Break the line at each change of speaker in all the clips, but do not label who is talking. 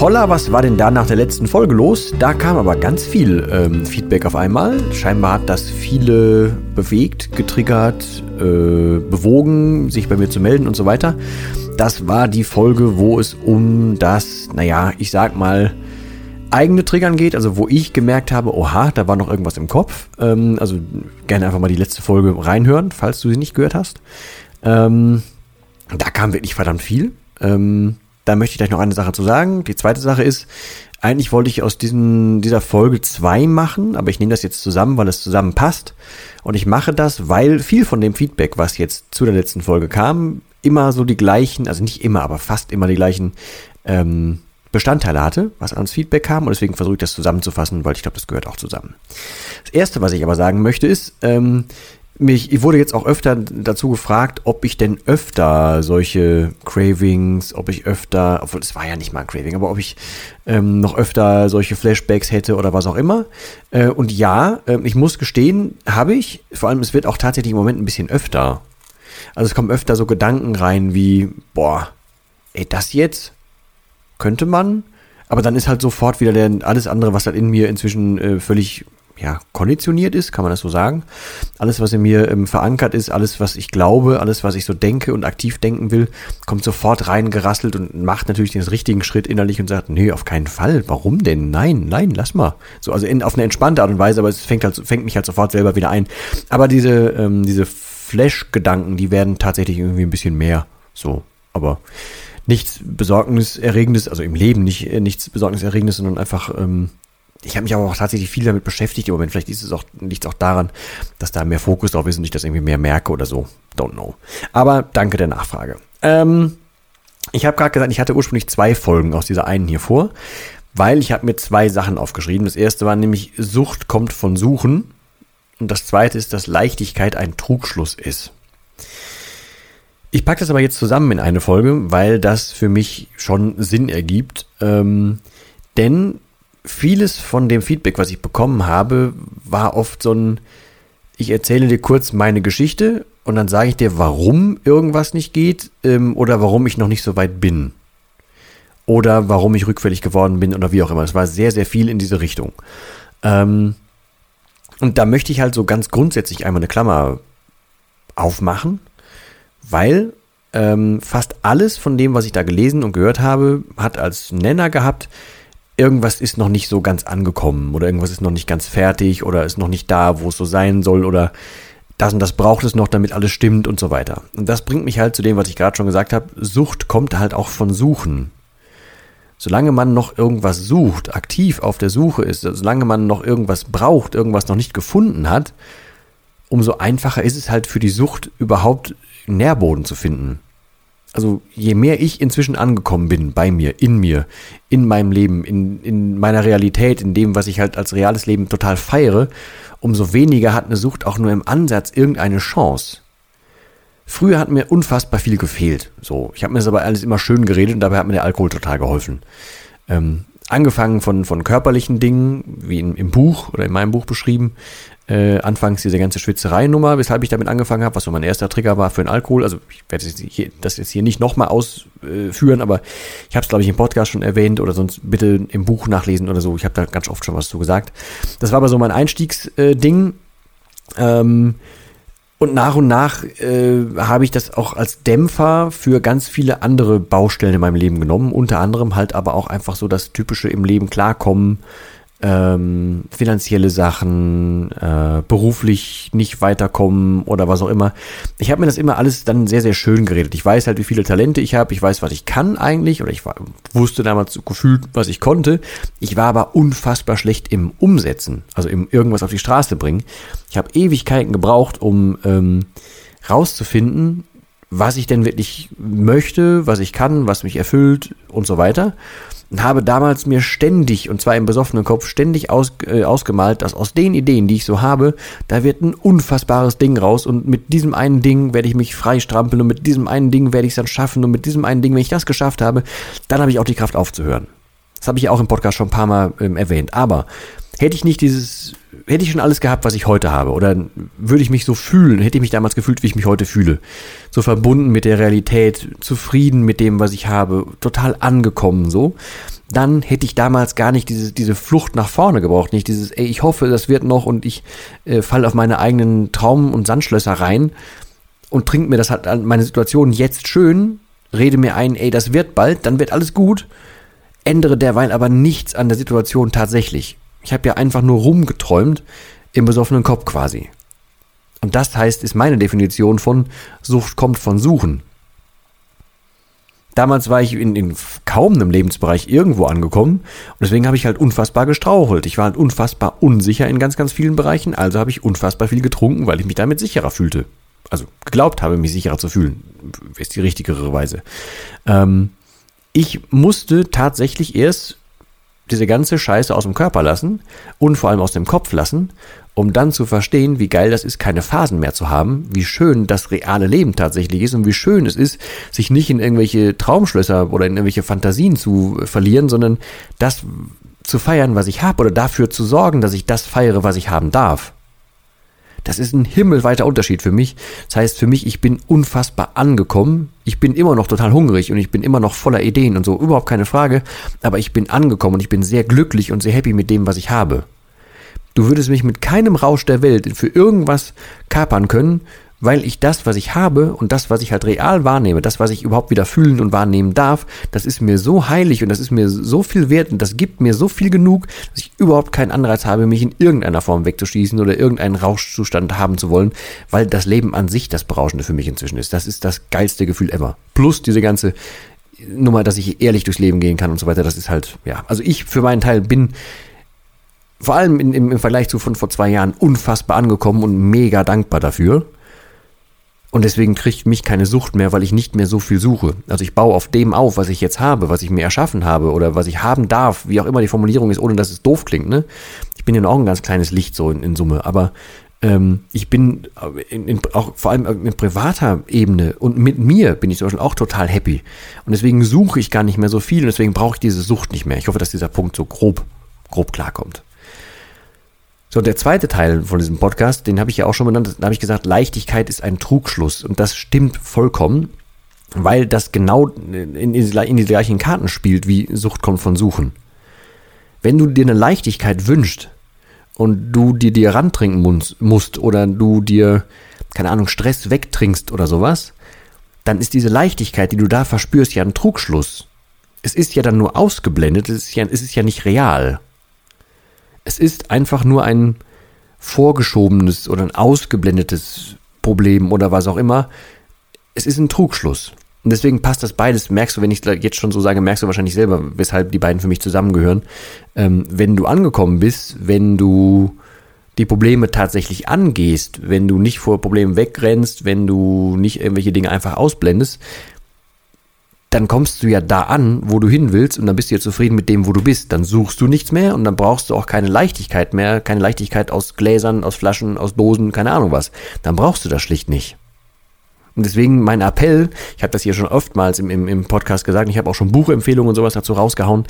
Holla, was war denn da nach der letzten Folge los? Da kam aber ganz viel ähm, Feedback auf einmal. Scheinbar hat das viele bewegt, getriggert, äh, bewogen, sich bei mir zu melden und so weiter. Das war die Folge, wo es um das, naja, ich sag mal, eigene Triggern geht, also wo ich gemerkt habe, oha, da war noch irgendwas im Kopf. Ähm, also gerne einfach mal die letzte Folge reinhören, falls du sie nicht gehört hast. Ähm, da kam wirklich verdammt viel. Ähm, da möchte ich gleich noch eine Sache zu sagen. Die zweite Sache ist, eigentlich wollte ich aus diesen, dieser Folge zwei machen, aber ich nehme das jetzt zusammen, weil es zusammenpasst. Und ich mache das, weil viel von dem Feedback, was jetzt zu der letzten Folge kam, immer so die gleichen, also nicht immer, aber fast immer die gleichen ähm, Bestandteile hatte, was ans Feedback kam. Und deswegen versuche ich das zusammenzufassen, weil ich glaube, das gehört auch zusammen. Das Erste, was ich aber sagen möchte, ist, ähm, mich, ich wurde jetzt auch öfter dazu gefragt, ob ich denn öfter solche Cravings, ob ich öfter, obwohl es war ja nicht mal ein Craving, aber ob ich ähm, noch öfter solche Flashbacks hätte oder was auch immer. Äh, und ja, äh, ich muss gestehen, habe ich. Vor allem, es wird auch tatsächlich im Moment ein bisschen öfter. Also es kommen öfter so Gedanken rein wie, boah, ey, das jetzt? Könnte man? Aber dann ist halt sofort wieder der, alles andere, was halt in mir inzwischen äh, völlig ja, konditioniert ist, kann man das so sagen. Alles, was in mir ähm, verankert ist, alles, was ich glaube, alles, was ich so denke und aktiv denken will, kommt sofort reingerasselt und macht natürlich den richtigen Schritt innerlich und sagt, nee, auf keinen Fall. Warum denn? Nein, nein, lass mal. So, also in, auf eine entspannte Art und Weise, aber es fängt halt, fängt mich halt sofort selber wieder ein. Aber diese, ähm, diese Flash-Gedanken, die werden tatsächlich irgendwie ein bisschen mehr. So, aber nichts Besorgniserregendes, also im Leben nicht, äh, nichts Besorgniserregendes, sondern einfach, ähm, ich habe mich aber auch tatsächlich viel damit beschäftigt im Moment. Vielleicht ist es auch, liegt es auch daran, dass da mehr Fokus drauf ist und ich das irgendwie mehr merke oder so. Don't know. Aber danke der Nachfrage. Ähm, ich habe gerade gesagt, ich hatte ursprünglich zwei Folgen aus dieser einen hier vor, weil ich habe mir zwei Sachen aufgeschrieben. Das erste war nämlich Sucht kommt von Suchen und das zweite ist, dass Leichtigkeit ein Trugschluss ist. Ich packe das aber jetzt zusammen in eine Folge, weil das für mich schon Sinn ergibt. Ähm, denn vieles von dem Feedback, was ich bekommen habe, war oft so ein, ich erzähle dir kurz meine Geschichte und dann sage ich dir, warum irgendwas nicht geht ähm, oder warum ich noch nicht so weit bin. Oder warum ich rückfällig geworden bin oder wie auch immer. Es war sehr, sehr viel in diese Richtung. Ähm, und da möchte ich halt so ganz grundsätzlich einmal eine Klammer aufmachen, weil ähm, fast alles von dem, was ich da gelesen und gehört habe, hat als Nenner gehabt, irgendwas ist noch nicht so ganz angekommen oder irgendwas ist noch nicht ganz fertig oder ist noch nicht da, wo es so sein soll oder das und das braucht es noch, damit alles stimmt und so weiter. Und das bringt mich halt zu dem, was ich gerade schon gesagt habe. Sucht kommt halt auch von Suchen. Solange man noch irgendwas sucht, aktiv auf der Suche ist, solange man noch irgendwas braucht, irgendwas noch nicht gefunden hat, umso einfacher ist es halt für die Sucht überhaupt Nährboden zu finden also je mehr ich inzwischen angekommen bin bei mir, in mir, in meinem Leben, in, in meiner Realität, in dem, was ich halt als reales Leben total feiere, umso weniger hat eine Sucht auch nur im Ansatz irgendeine Chance. Früher hat mir unfassbar viel gefehlt. So, ich habe mir das aber alles immer schön geredet und dabei hat mir der Alkohol total geholfen. Ähm, angefangen von, von körperlichen Dingen, wie in, im Buch oder in meinem Buch beschrieben, äh, anfangs diese ganze Schwitzerei-Nummer, weshalb ich damit angefangen habe, was so mein erster Trigger war für den Alkohol. Also ich werde das, hier, das jetzt hier nicht nochmal ausführen, aber ich habe es, glaube ich, im Podcast schon erwähnt oder sonst bitte im Buch nachlesen oder so. Ich habe da ganz oft schon was zu gesagt. Das war aber so mein Einstiegsding. Äh, ähm, Und nach und nach äh, habe ich das auch als Dämpfer für ganz viele andere Baustellen in meinem Leben genommen. Unter anderem halt aber auch einfach so das typische im Leben klarkommen, ähm, finanzielle Sachen, äh, beruflich nicht weiterkommen oder was auch immer. Ich habe mir das immer alles dann sehr, sehr schön geredet. Ich weiß halt, wie viele Talente ich habe. Ich weiß, was ich kann eigentlich. Oder ich war, wusste damals gefühlt, was ich konnte. Ich war aber unfassbar schlecht im Umsetzen. Also im irgendwas auf die Straße bringen. Ich habe Ewigkeiten gebraucht, um ähm, rauszufinden, was ich denn wirklich möchte, was ich kann, was mich erfüllt und so weiter und habe damals mir ständig, und zwar im besoffenen Kopf, ständig aus, äh, ausgemalt, dass aus den Ideen, die ich so habe, da wird ein unfassbares Ding raus und mit diesem einen Ding werde ich mich freistrampeln und mit diesem einen Ding werde ich es dann schaffen und mit diesem einen Ding, wenn ich das geschafft habe, dann habe ich auch die Kraft aufzuhören. Das habe ich auch im Podcast schon ein paar Mal ähm, erwähnt. Aber hätte ich nicht dieses, hätte ich schon alles gehabt, was ich heute habe, oder würde ich mich so fühlen, hätte ich mich damals gefühlt, wie ich mich heute fühle. So verbunden mit der Realität, zufrieden mit dem, was ich habe, total angekommen, so. Dann hätte ich damals gar nicht diese, diese Flucht nach vorne gebraucht, nicht dieses, ey, ich hoffe, das wird noch und ich äh, falle auf meine eigenen Traum- und Sandschlösser rein und trinke mir das halt an meine Situation jetzt schön, rede mir ein, ey, das wird bald, dann wird alles gut, ändere derweil aber nichts an der Situation tatsächlich. Ich habe ja einfach nur rumgeträumt im besoffenen Kopf quasi. Und das heißt, ist meine Definition von Sucht kommt von Suchen. Damals war ich in, in kaum einem Lebensbereich irgendwo angekommen und deswegen habe ich halt unfassbar gestrauchelt. Ich war halt unfassbar unsicher in ganz, ganz vielen Bereichen, also habe ich unfassbar viel getrunken, weil ich mich damit sicherer fühlte. Also geglaubt habe, mich sicherer zu fühlen, ist die richtigere Weise. Ähm, ich musste tatsächlich erst diese ganze Scheiße aus dem Körper lassen und vor allem aus dem Kopf lassen, um dann zu verstehen, wie geil das ist, keine Phasen mehr zu haben, wie schön das reale Leben tatsächlich ist und wie schön es ist, sich nicht in irgendwelche Traumschlösser oder in irgendwelche Fantasien zu verlieren, sondern das zu feiern, was ich habe oder dafür zu sorgen, dass ich das feiere, was ich haben darf. Das ist ein himmelweiter Unterschied für mich. Das heißt für mich, ich bin unfassbar angekommen. Ich bin immer noch total hungrig und ich bin immer noch voller Ideen und so, überhaupt keine Frage. Aber ich bin angekommen und ich bin sehr glücklich und sehr happy mit dem, was ich habe. Du würdest mich mit keinem Rausch der Welt für irgendwas kapern können, weil ich das, was ich habe und das, was ich halt real wahrnehme, das, was ich überhaupt wieder fühlen und wahrnehmen darf, das ist mir so heilig und das ist mir so viel wert und das gibt mir so viel genug, dass ich überhaupt keinen Anreiz habe, mich in irgendeiner Form wegzuschießen oder irgendeinen Rauschzustand haben zu wollen, weil das Leben an sich das Berauschende für mich inzwischen ist. Das ist das geilste Gefühl ever. Plus diese ganze Nummer, dass ich ehrlich durchs Leben gehen kann und so weiter, das ist halt, ja. Also ich für meinen Teil bin vor allem in, im, im Vergleich zu von vor zwei Jahren unfassbar angekommen und mega dankbar dafür. Und deswegen kriegt mich keine Sucht mehr, weil ich nicht mehr so viel suche. Also ich baue auf dem auf, was ich jetzt habe, was ich mir erschaffen habe oder was ich haben darf, wie auch immer die Formulierung ist, ohne dass es doof klingt. Ne? Ich bin ja auch ein ganz kleines Licht so in, in Summe, aber ähm, ich bin in, in, auch vor allem in privater Ebene und mit mir bin ich zum Beispiel auch total happy. Und deswegen suche ich gar nicht mehr so viel und deswegen brauche ich diese Sucht nicht mehr. Ich hoffe, dass dieser Punkt so grob, grob klarkommt. So, der zweite Teil von diesem Podcast, den habe ich ja auch schon benannt, da habe ich gesagt, Leichtigkeit ist ein Trugschluss. Und das stimmt vollkommen, weil das genau in, in, in die gleichen Karten spielt, wie Sucht kommt von Suchen. Wenn du dir eine Leichtigkeit wünschst und du dir dir rantrinken musst oder du dir, keine Ahnung, Stress wegtrinkst oder sowas, dann ist diese Leichtigkeit, die du da verspürst, ja ein Trugschluss. Es ist ja dann nur ausgeblendet, es ist ja, es ist ja nicht real. Es ist einfach nur ein vorgeschobenes oder ein ausgeblendetes Problem oder was auch immer. Es ist ein Trugschluss. Und deswegen passt das beides, merkst du, wenn ich jetzt schon so sage, merkst du wahrscheinlich selber, weshalb die beiden für mich zusammengehören. Ähm, wenn du angekommen bist, wenn du die Probleme tatsächlich angehst, wenn du nicht vor Problemen wegrennst, wenn du nicht irgendwelche Dinge einfach ausblendest, dann kommst du ja da an, wo du hin willst und dann bist du ja zufrieden mit dem, wo du bist. Dann suchst du nichts mehr und dann brauchst du auch keine Leichtigkeit mehr, keine Leichtigkeit aus Gläsern, aus Flaschen, aus Dosen, keine Ahnung was. Dann brauchst du das schlicht nicht. Und deswegen mein Appell, ich habe das hier schon oftmals im, im, im Podcast gesagt, ich habe auch schon Buchempfehlungen und sowas dazu rausgehauen,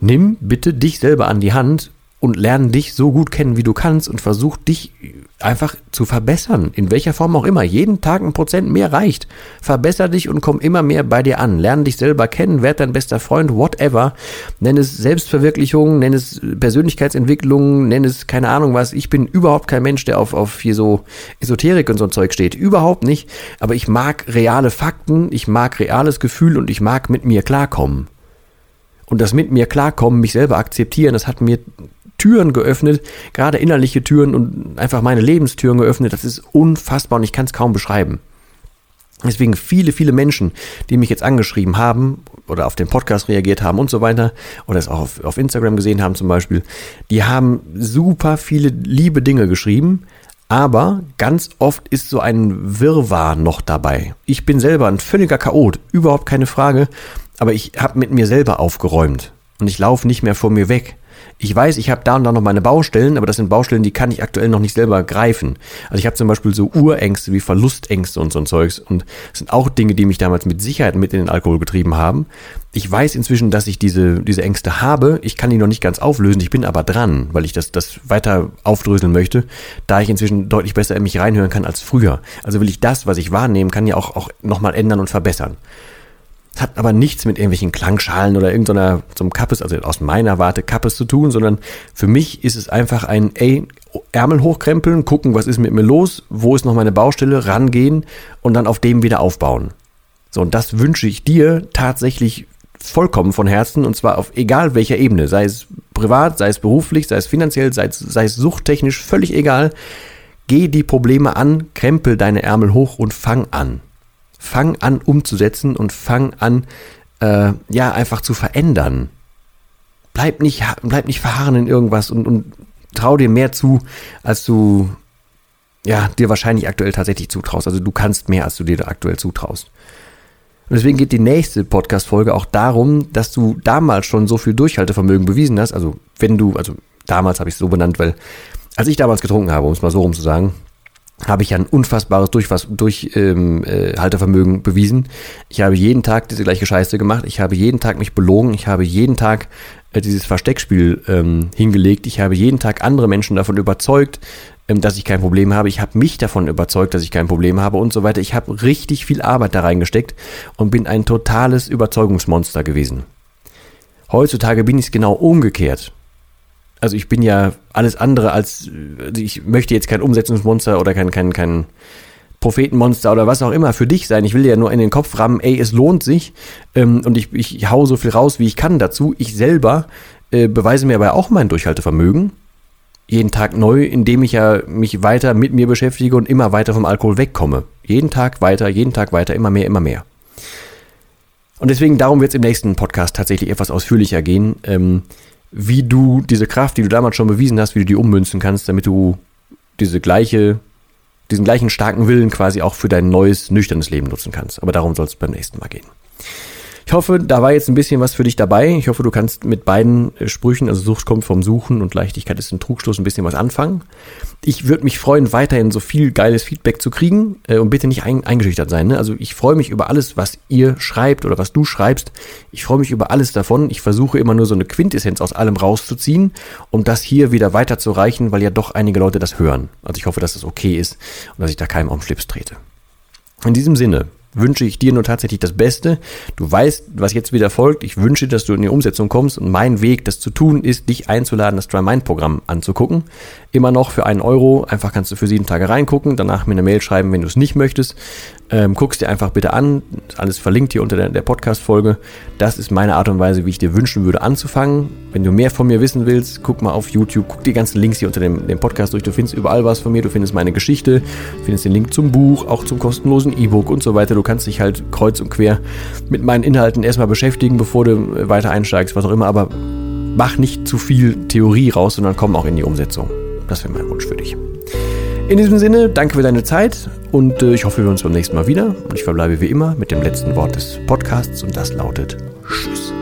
nimm bitte dich selber an die Hand und lerne dich so gut kennen, wie du kannst und versuch dich einfach zu verbessern, in welcher Form auch immer. Jeden Tag ein Prozent mehr reicht. Verbesser dich und komm immer mehr bei dir an. Lerne dich selber kennen, werd dein bester Freund, whatever. Nenn es Selbstverwirklichung, nenn es Persönlichkeitsentwicklung, nenn es keine Ahnung was. Ich bin überhaupt kein Mensch, der auf, auf hier so Esoterik und so ein Zeug steht. Überhaupt nicht. Aber ich mag reale Fakten, ich mag reales Gefühl und ich mag mit mir klarkommen. Und das mit mir klarkommen, mich selber akzeptieren, das hat mir Türen geöffnet, gerade innerliche Türen und einfach meine Lebenstüren geöffnet. Das ist unfassbar und ich kann es kaum beschreiben. Deswegen viele, viele Menschen, die mich jetzt angeschrieben haben oder auf den Podcast reagiert haben und so weiter oder es auch auf, auf Instagram gesehen haben zum Beispiel, die haben super viele liebe Dinge geschrieben, aber ganz oft ist so ein Wirrwarr noch dabei. Ich bin selber ein völliger Chaot, überhaupt keine Frage, aber ich habe mit mir selber aufgeräumt und ich laufe nicht mehr vor mir weg ich weiß, ich habe da und da noch meine Baustellen, aber das sind Baustellen, die kann ich aktuell noch nicht selber greifen. Also ich habe zum Beispiel so Urängste wie Verlustängste und so ein Zeugs. Und das sind auch Dinge, die mich damals mit Sicherheit mit in den Alkohol getrieben haben. Ich weiß inzwischen, dass ich diese, diese Ängste habe. Ich kann die noch nicht ganz auflösen. Ich bin aber dran, weil ich das, das weiter aufdröseln möchte, da ich inzwischen deutlich besser in mich reinhören kann als früher. Also will ich das, was ich wahrnehmen kann, ja auch, auch nochmal ändern und verbessern. Hat aber nichts mit irgendwelchen Klangschalen oder irgendeiner, so einem Kappes, also aus meiner Warte Kappes zu tun, sondern für mich ist es einfach ein, ey, Ärmel hochkrempeln, gucken, was ist mit mir los, wo ist noch meine Baustelle, rangehen und dann auf dem wieder aufbauen. So, und das wünsche ich dir tatsächlich vollkommen von Herzen und zwar auf egal welcher Ebene, sei es privat, sei es beruflich, sei es finanziell, sei es, sei es suchttechnisch, völlig egal. Geh die Probleme an, krempel deine Ärmel hoch und fang an fang an umzusetzen und fang an, äh, ja, einfach zu verändern. Bleib nicht, bleib nicht verharren in irgendwas und, und trau dir mehr zu, als du, ja, dir wahrscheinlich aktuell tatsächlich zutraust. Also du kannst mehr, als du dir aktuell zutraust. Und deswegen geht die nächste Podcast-Folge auch darum, dass du damals schon so viel Durchhaltevermögen bewiesen hast. Also wenn du, also damals habe ich es so benannt, weil als ich damals getrunken habe, um es mal so rum zu sagen, habe ich ein unfassbares Durchhaltevermögen ähm, äh, bewiesen. Ich habe jeden Tag diese gleiche Scheiße gemacht. Ich habe jeden Tag mich belogen. Ich habe jeden Tag äh, dieses Versteckspiel ähm, hingelegt. Ich habe jeden Tag andere Menschen davon überzeugt, ähm, dass ich kein Problem habe. Ich habe mich davon überzeugt, dass ich kein Problem habe und so weiter. Ich habe richtig viel Arbeit da reingesteckt und bin ein totales Überzeugungsmonster gewesen. Heutzutage bin ich es genau umgekehrt also ich bin ja alles andere als, also ich möchte jetzt kein Umsetzungsmonster oder kein, kein, kein Prophetenmonster oder was auch immer für dich sein. Ich will ja nur in den Kopf rammen, ey, es lohnt sich ähm, und ich, ich hau so viel raus, wie ich kann dazu. Ich selber äh, beweise mir aber auch mein Durchhaltevermögen. Jeden Tag neu, indem ich ja mich weiter mit mir beschäftige und immer weiter vom Alkohol wegkomme. Jeden Tag weiter, jeden Tag weiter, immer mehr, immer mehr. Und deswegen darum wird es im nächsten Podcast tatsächlich etwas ausführlicher gehen. Ähm, wie du diese Kraft, die du damals schon bewiesen hast, wie du die ummünzen kannst, damit du diese gleiche, diesen gleichen starken Willen quasi auch für dein neues, nüchternes Leben nutzen kannst. Aber darum soll es beim nächsten Mal gehen. Ich hoffe, da war jetzt ein bisschen was für dich dabei. Ich hoffe, du kannst mit beiden äh, Sprüchen, also Sucht kommt vom Suchen und Leichtigkeit ist ein Trugstoß, ein bisschen was anfangen. Ich würde mich freuen, weiterhin so viel geiles Feedback zu kriegen äh, und bitte nicht ein, eingeschüchtert sein. Ne? Also ich freue mich über alles, was ihr schreibt oder was du schreibst. Ich freue mich über alles davon. Ich versuche immer nur so eine Quintessenz aus allem rauszuziehen, um das hier wieder weiterzureichen, weil ja doch einige Leute das hören. Also ich hoffe, dass das okay ist und dass ich da keinem auf den Schlips trete. In diesem Sinne, wünsche ich dir nur tatsächlich das Beste. Du weißt, was jetzt wieder folgt. Ich wünsche, dass du in die Umsetzung kommst und mein Weg, das zu tun, ist, dich einzuladen, das Try Mind Programm anzugucken. Immer noch für einen Euro. Einfach kannst du für sieben Tage reingucken, danach mir eine Mail schreiben, wenn du es nicht möchtest. Ähm, guckst dir einfach bitte an. Alles verlinkt hier unter der, der Podcast-Folge. Das ist meine Art und Weise, wie ich dir wünschen würde, anzufangen. Wenn du mehr von mir wissen willst, guck mal auf YouTube, guck die ganzen Links hier unter dem, dem Podcast durch. Du findest überall was von mir. Du findest meine Geschichte, du findest den Link zum Buch, auch zum kostenlosen E-Book und so weiter. Du kannst dich halt kreuz und quer mit meinen Inhalten erstmal beschäftigen, bevor du weiter einsteigst, was auch immer. Aber mach nicht zu viel Theorie raus, sondern komm auch in die Umsetzung. Das wäre mein Wunsch für dich. In diesem Sinne, danke für deine Zeit und äh, ich hoffe, wir uns beim nächsten Mal wieder. Und ich verbleibe wie immer mit dem letzten Wort des Podcasts und das lautet Tschüss.